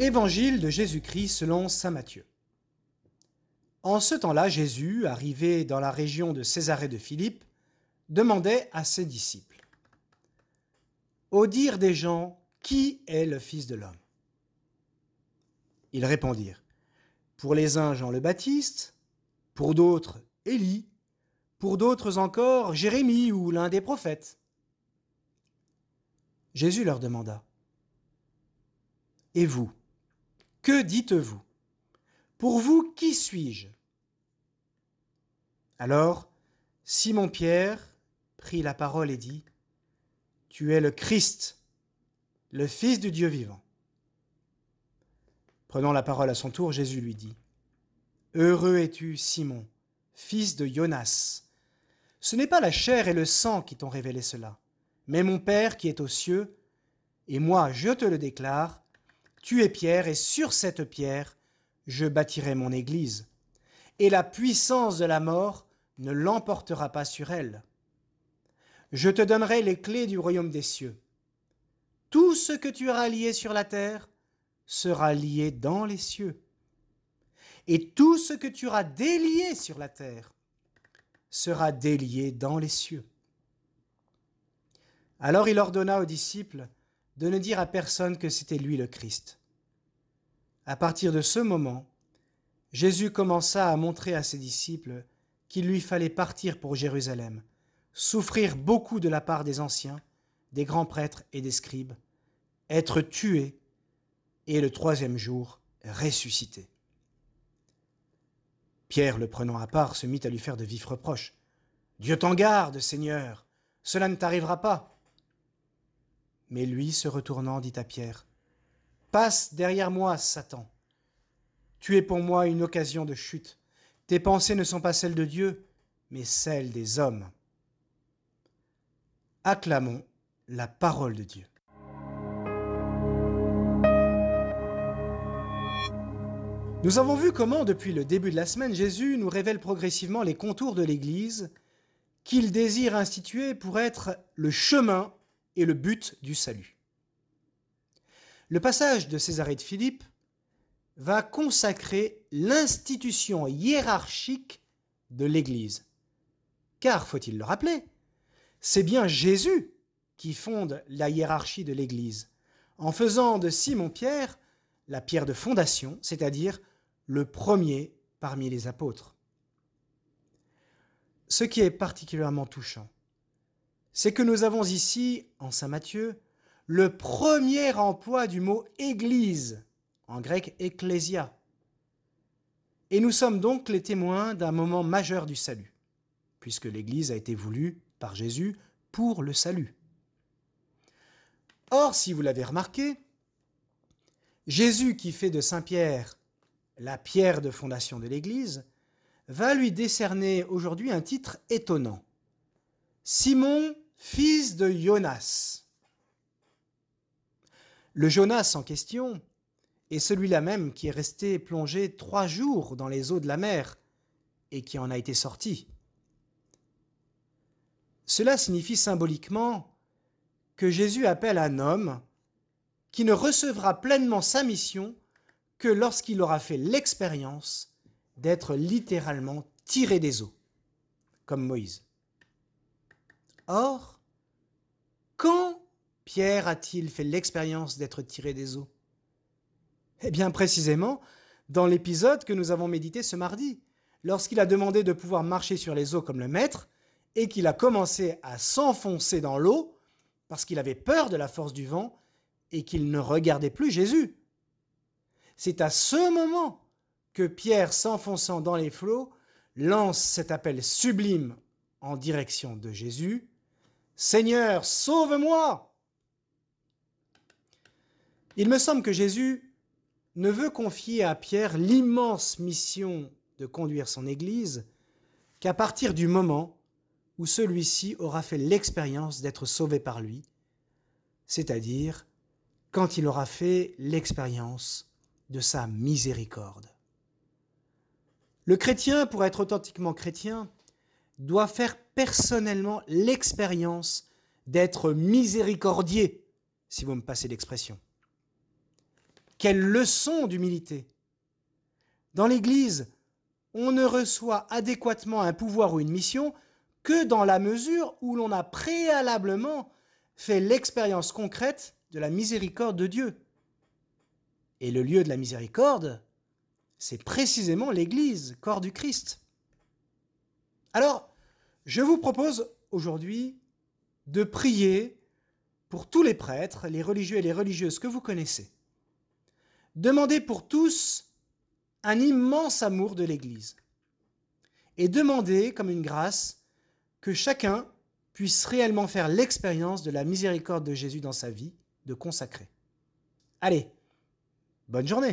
Évangile de Jésus-Christ selon Saint Matthieu. En ce temps-là, Jésus, arrivé dans la région de Césarée de Philippe, demandait à ses disciples Au dire des gens, qui est le Fils de l'homme? Ils répondirent Pour les uns, Jean le Baptiste, pour d'autres, Élie, pour d'autres encore, Jérémie ou l'un des prophètes. Jésus leur demanda Et vous, que dites-vous? Pour vous, qui suis-je? Alors, Simon-Pierre prit la parole et dit, Tu es le Christ, le Fils du Dieu vivant. Prenant la parole à son tour, Jésus lui dit, Heureux es-tu, Simon, fils de Jonas. Ce n'est pas la chair et le sang qui t'ont révélé cela, mais mon Père qui est aux cieux, et moi je te le déclare, tu es Pierre, et sur cette pierre je bâtirai mon Église, et la puissance de la mort ne l'emportera pas sur elle. Je te donnerai les clés du royaume des cieux. Tout ce que tu auras lié sur la terre sera lié dans les cieux. Et tout ce que tu auras délié sur la terre sera délié dans les cieux. Alors il ordonna aux disciples de ne dire à personne que c'était lui le Christ. À partir de ce moment, Jésus commença à montrer à ses disciples qu'il lui fallait partir pour Jérusalem, souffrir beaucoup de la part des anciens, des grands prêtres et des scribes, être tué et le troisième jour ressuscité. Pierre, le prenant à part, se mit à lui faire de vifs reproches. Dieu t'en garde, Seigneur, cela ne t'arrivera pas. Mais lui, se retournant, dit à Pierre, Passe derrière moi, Satan. Tu es pour moi une occasion de chute. Tes pensées ne sont pas celles de Dieu, mais celles des hommes. Acclamons la parole de Dieu. Nous avons vu comment, depuis le début de la semaine, Jésus nous révèle progressivement les contours de l'Église qu'il désire instituer pour être le chemin et le but du salut. Le passage de Césarée de Philippe va consacrer l'institution hiérarchique de l'Église. Car, faut-il le rappeler, c'est bien Jésus qui fonde la hiérarchie de l'Église, en faisant de Simon-Pierre la pierre de fondation, c'est-à-dire le premier parmi les apôtres. Ce qui est particulièrement touchant, c'est que nous avons ici, en Saint Matthieu, le premier emploi du mot Église, en grec ecclésia. Et nous sommes donc les témoins d'un moment majeur du salut, puisque l'Église a été voulue par Jésus pour le salut. Or, si vous l'avez remarqué, Jésus qui fait de Saint Pierre la pierre de fondation de l'Église, va lui décerner aujourd'hui un titre étonnant. Simon fils de Jonas. Le Jonas en question est celui-là même qui est resté plongé trois jours dans les eaux de la mer et qui en a été sorti. Cela signifie symboliquement que Jésus appelle un homme qui ne recevra pleinement sa mission que lorsqu'il aura fait l'expérience d'être littéralement tiré des eaux, comme Moïse. Or, quand Pierre a-t-il fait l'expérience d'être tiré des eaux? Eh bien précisément dans l'épisode que nous avons médité ce mardi, lorsqu'il a demandé de pouvoir marcher sur les eaux comme le maître, et qu'il a commencé à s'enfoncer dans l'eau, parce qu'il avait peur de la force du vent, et qu'il ne regardait plus Jésus. C'est à ce moment que Pierre, s'enfonçant dans les flots, lance cet appel sublime en direction de Jésus. Seigneur, sauve-moi Il me semble que Jésus ne veut confier à Pierre l'immense mission de conduire son Église qu'à partir du moment où celui-ci aura fait l'expérience d'être sauvé par lui, c'est-à-dire quand il aura fait l'expérience de sa miséricorde. Le chrétien, pour être authentiquement chrétien, doit faire personnellement l'expérience d'être miséricordier, si vous me passez l'expression. Quelle leçon d'humilité Dans l'Église, on ne reçoit adéquatement un pouvoir ou une mission que dans la mesure où l'on a préalablement fait l'expérience concrète de la miséricorde de Dieu. Et le lieu de la miséricorde, c'est précisément l'Église, corps du Christ. Alors, je vous propose aujourd'hui de prier pour tous les prêtres, les religieux et les religieuses que vous connaissez. Demandez pour tous un immense amour de l'Église. Et demandez, comme une grâce, que chacun puisse réellement faire l'expérience de la miséricorde de Jésus dans sa vie de consacré. Allez, bonne journée